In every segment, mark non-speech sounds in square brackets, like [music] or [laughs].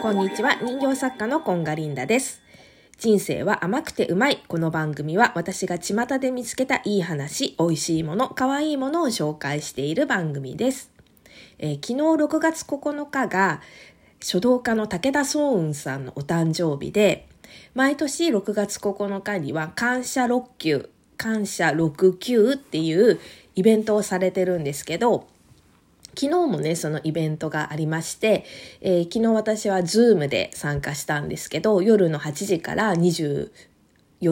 こんにちは、人形作家のコンガリンダです。人生は甘くてうまい。この番組は私が巷で見つけたいい話、美味しいもの、可愛いものを紹介している番組です。えー昨日6月9日が書道家の武田壮雲さんのお誕生日で、毎年6月9日には感謝6級、感謝6級っていうイベントをされてるんですけど、昨日もね、そのイベントがありまして、えー昨日私はズームで参加したんですけど、夜の8時から24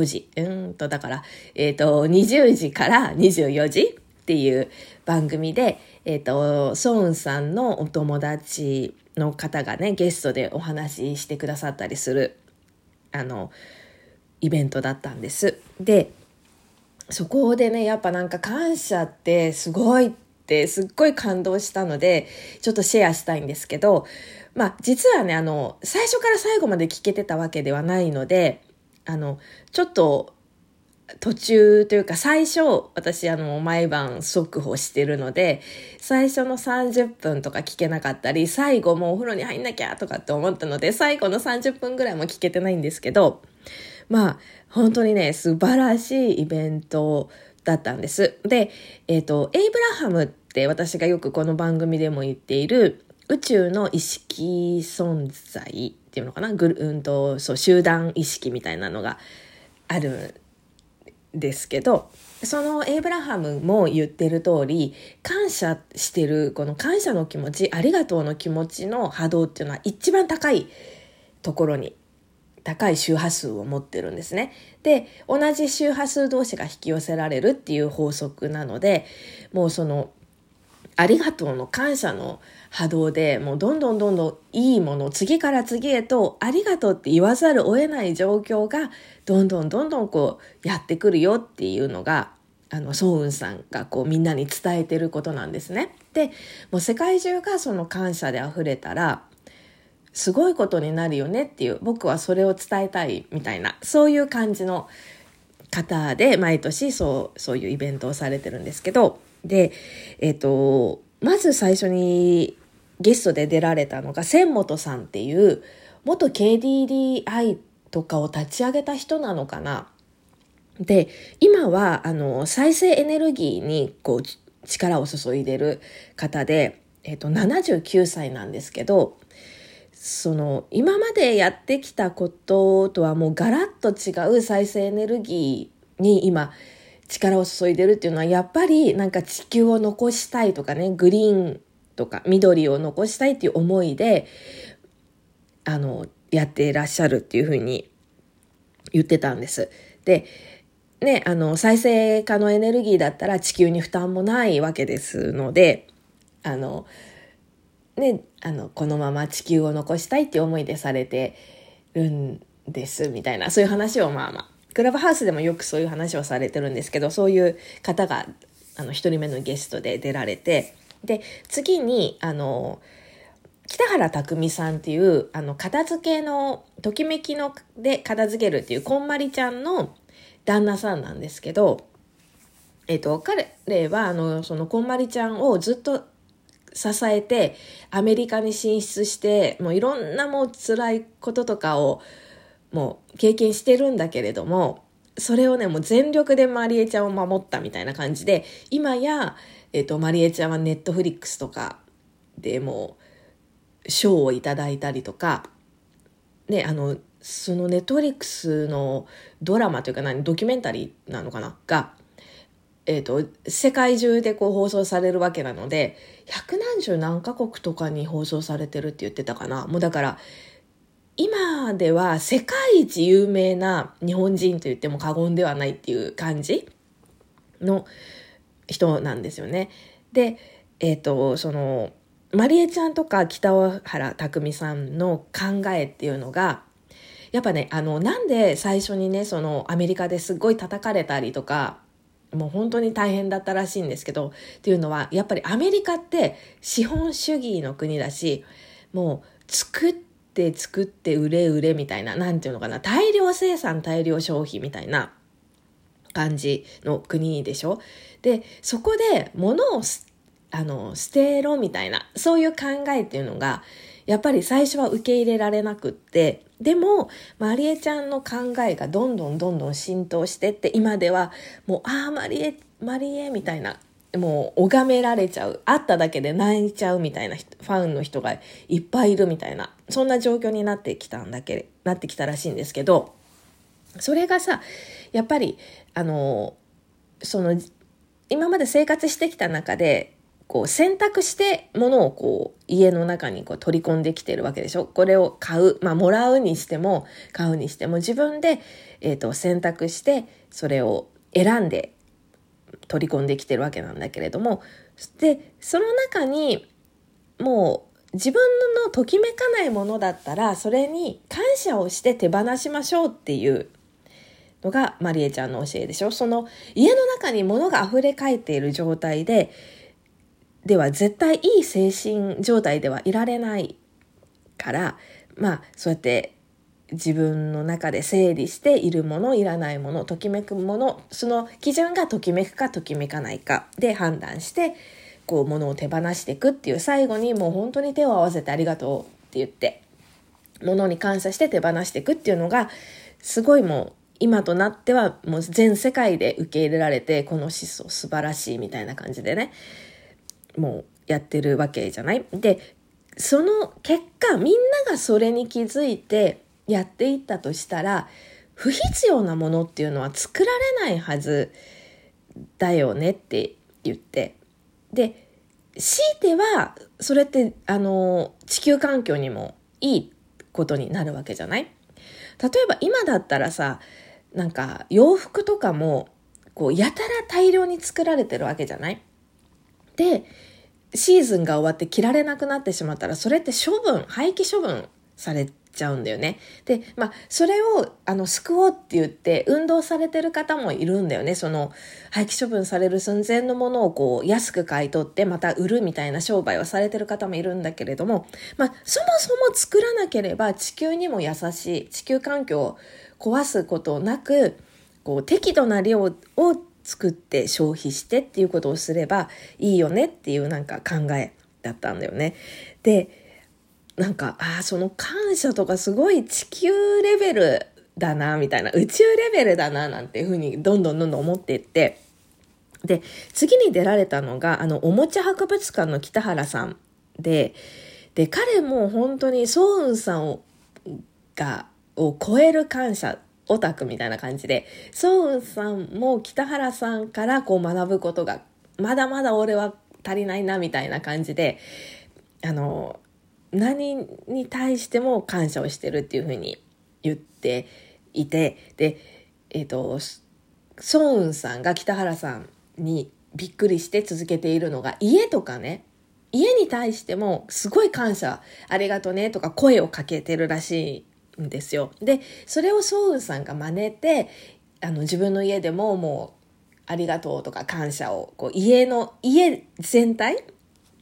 時、うんと、だから、えっ、と、20時から24時っていう番組で、えっ、と、ソウンさんのお友達の方がね、ゲストでお話ししてくださったりする、あの、イベントだったんです。で、そこでね、やっぱなんか感謝ってすごいっってすっごい感動したので、ちょっとシェアしたいんですけど、まあ実はね、あの、最初から最後まで聞けてたわけではないので、あの、ちょっと途中というか最初私あの毎晩速報してるので最初の30分とか聞けなかったり最後もうお風呂に入んなきゃとかって思ったので最後の30分ぐらいも聞けてないんですけどまあ本当にね素晴らしいイベントだったんです。でえっ、とエイブラハムって私がよくこの番組でも言っている宇宙の意識存在っていうのかな？グルうんとそう集団意識みたいなのがあるんですけどそのエイブラハムも言ってる通り感謝してるこの感謝の気持ちありがとうの気持ちの波動っていうのは一番高いところに高い周波数を持ってるんですね。で同じ周波数同士が引き寄せられるっていう法則なのでもうそのありがとうの感謝の波動でもうどんどんどんどんいいもの次から次へとありがとうって言わざるを得ない状況がどんどんどんどんこうやってくるよっていうのがあのソウンさんがこうみんなに伝えてることなんですね。でもう世界中がその感謝で溢れたらすごいことになるよねっていう僕はそれを伝えたいみたいなそういう感じの方で毎年そうそういうイベントをされてるんですけどでえっ、とまず最初にゲストで出られたのが千本さんっていう元 KDDI とかを立ち上げた人なのかな。で今はあの再生エネルギーにこう力を注いでる方で、えっと79歳なんですけどその今までやってきたこととはもうガラッと違う再生エネルギーに今力を注いでるっていうのはやっぱりなんか地球を残したいとかねグリーンとか緑を残したいっていう思いであのやってらっしゃるっていうふうに言ってたんです。でね、あの再生可能エネルギーだったら地球に負担もないわけですのであのね、あのこのまま地球を残したいっていう思いでされてるんですみたいな。そういう話をまあまあクラブハウスでもよくそういう話をされてるんですけどそういう方があの一人目のゲストで出られてで次にあの北原匠さんっていうあの片付けのときめきので片付けるっていうこんまりちゃんの旦那さんなんですけど、えっと彼はあのそのこんまりちゃんをずっと支えてアメリカに進出してもういろんなもう辛いこととかをもう経験してるんだけれどもそれをねもう全力でマリエちゃんを守ったみたいな感じで今や、えっとマリエちゃんはネットフリックスとかでもう賞をいただいたりとかねあのそのネットフリックスのドラマというか何ドキュメンタリーなのかな？がえー、と世界中でこう放送されるわけなので百何十何カ国とかに放送されてるって言ってたかなもうだから今では世界一有名な日本人と言っても過言ではないっていう感じの人なんですよね。でえっ、とそのまりえちゃんとか北原匠さんの考えっていうのがやっぱねあのなんで最初にねそのアメリカですっごい叩かれたりとかもう本当に大変だったらしいんですけどっていうのはやっぱりアメリカって資本主義の国だしもう作って作って売れ売れみたいななんていうのかな大量生産大量消費みたいな感じの国でしょ？でそこで物をあの捨てろみたいなそういう考えっていうのがやっぱり最初は受け入れられなくって、でも、まりえちゃんの考えがどんどんどんどん浸透してって、今ではもう、ああ、まりえ、まりえみたいな、もう拝められちゃう。会っただけで泣いちゃうみたいなファンの人がいっぱいいるみたいな、そんな状況になってきたんだけ、なってきたらしいんですけど、それがさ、やっぱり、あの、その、今まで生活してきた中で、こう選択して物をこう家の中にこう取り込んできてるわけでしょ？これを買う、まあもらうにしても買うにしても自分で、えーと、選択してそれを選んで取り込んできてるわけなんだけれども。でその中にもう自分のときめかないものだったらそれに感謝をして手放しましょうっていうのがまりえちゃんの教えでしょ？その家の中に物が溢れかえっている状態ででは絶対いい精神状態ではいられないからまあそうやって自分の中で整理しているものいらないものときめくものその基準がときめくかときめかないかで判断してこう物を手放していくっていう最後にもう本当に手を合わせてありがとうって言って物に感謝して手放していくっていうのがすごいもう今となってはもう全世界で受け入れられてこの思想素晴らしいみたいな感じでね。もうやってるわけじゃない？でその結果みんながそれに気づいてやっていったとしたら不必要なものっていうのは作られないはずだよねって言って。で強いてはそれってあの地球環境にもいいことになるわけじゃない？例えば今だったらさなんか洋服とかもこうやたら大量に作られてるわけじゃない？でシーズンが終わって着られなくなってしまったらそれって処分廃棄処分されちゃうんだよね。で、まあ、それを、あの、救おうって言って、運動されてる方もいるんだよね。その、廃棄処分される寸前のものをこう、安く買い取って、また売るみたいな商売をされてる方もいるんだけれども、まあ、そもそも作らなければ地球にも優しい、地球環境を壊すことなく、こう、適度な量を作って消費してっていうことをすればいいよねっていうなんか考えだったんだよね。で、なんか、ああ、その感謝とかすごい地球レベルだな、みたいな、宇宙レベルだな、なんていうふうにどんどんどんどん思っていって、で、次に出られたのが、あの、おもちゃ博物館の北原さんで、で、彼も本当にソウンさんを、が、を超える感謝、オタクみたいな感じで、ソウンさんも北原さんからこう学ぶことが、まだまだ俺は足りないな、みたいな感じで、あの、何に対しても感謝をしてるっていうふうに言っていてでえっ、ー、とソウンさんが北原さんにびっくりして続けているのが家とかね家に対してもすごい感謝ありがとねとか声をかけてるらしいんですよでそれをソウンさんが真似てあの自分の家でももうありがとうとか感謝をこう家の家全体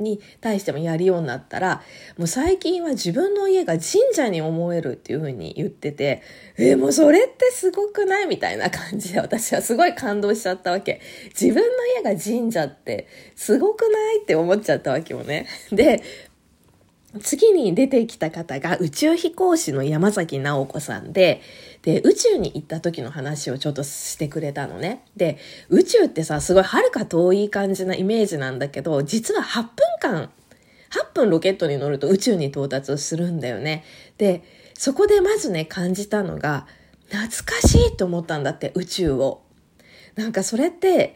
に対してもやるようになったら、もう最近は自分の家が神社に思えるっていう風に言ってて、え、もうそれってすごくないみたいな感じで私はすごい感動しちゃったわけ。自分の家が神社ってすごくないって思っちゃったわけよね。で、次に出てきた方が宇宙飛行士の山崎直子さんで、で、宇宙に行った時の話をちょっとしてくれたのね。で、宇宙ってさ、すごい遥か遠い感じなイメージなんだけど、実は8分間、8分ロケットに乗ると宇宙に到達するんだよね。で、そこでまずね、感じたのが、懐かしいと思ったんだって、宇宙を。なんかそれって、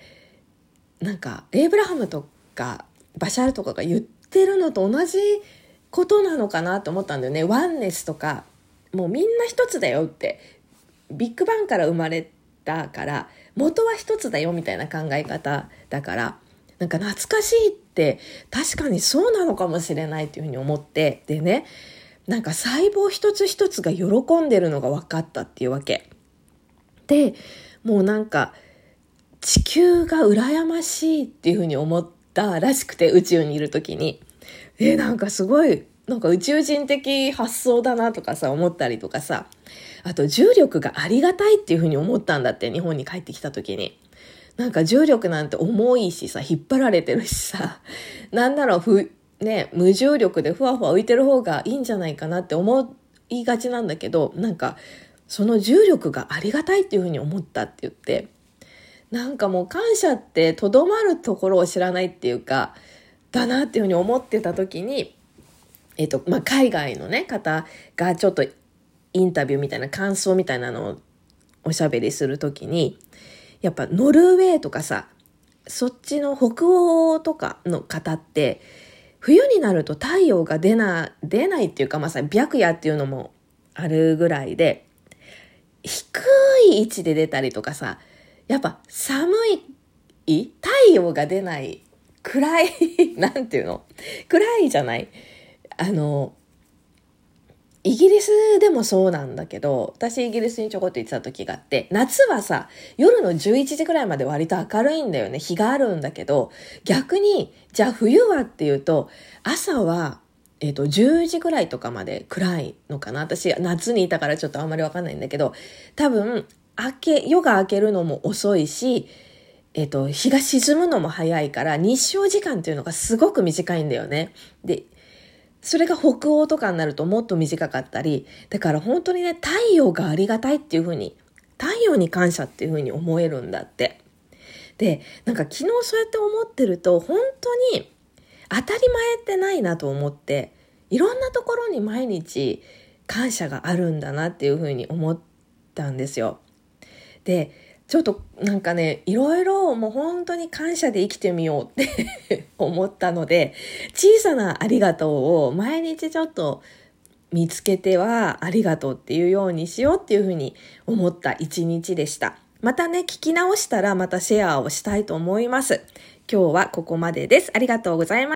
なんか、エイブラハムとか、バシャールとかが言ってるのと同じことなのかなと思ったんだよね。ワンネスとか、もうみんな一つだよって、ビッグバンから生まれたから、元は一つだよみたいな考え方だから、なんか懐かしいって確かにそうなのかもしれないっていうふうに思って、でね、なんか細胞一つ一つが喜んでるのが分かったっていうわけ。で、もうなんか地球が羨ましいっていうふうに思ったらしくて宇宙にいる時に。えなんかすごい、なんか宇宙人的発想だなとかさ、思ったりとかさ、あと重力がありがたいっていうふうに思ったんだって、日本に帰ってきた時に。なんか重力なんて重いしさ、引っ張られてるしさ、なんだろう、ふ、ね、無重力でふわふわ浮いてる方がいいんじゃないかなって思いがちなんだけど、なんか、その重力がありがたいっていうふうに思ったって言って、なんかもう感謝ってとどまるところを知らないっていうか、だなっていうふうに思ってた時に、えっと、まあ、海外のね、方がちょっとインタビューみたいな感想みたいなのをおしゃべりする時に、やっぱノルウェーとかさ、そっちの北欧とかの方って、冬になると太陽が出な、出ないっていうか、まあさ、白夜っていうのもあるぐらいで、低い位置で出たりとかさ、やっぱ寒い太陽が出ない暗い [laughs] なんていうの？暗いじゃないあの、イギリスでもそうなんだけど、私イギリスにちょこっと行ってた時があって、夏はさ、夜の11時ぐらいまで割と明るいんだよね。日があるんだけど、逆に、じゃあ冬はっていうと、朝は、えっ、ー、と、10時ぐらいとかまで暗いのかな。私、夏にいたからちょっとあんまりわかんないんだけど、多分、明け、夜が明けるのも遅いし、えっ、と、日が沈むのも早いから、日照時間っていうのがすごく短いんだよね。で、それが北欧とかになるともっと短かったり、だから本当にね、太陽がありがたいっていうふうに、太陽に感謝っていうふうに思えるんだって。で、なんか昨日そうやって思ってると、本当に当たり前ってないなと思って、いろんなところに毎日感謝があるんだなっていうふうに思ったんですよ。で、ちょっとなんかね、いろいろもう本当に感謝で生きてみようって [laughs] 思ったので、小さなありがとうを毎日ちょっと見つけてはありがとうっていうようにしようっていうふうに思った一日でした。またね、聞き直したらまたシェアをしたいと思います。今日はここまでです。ありがとうございます。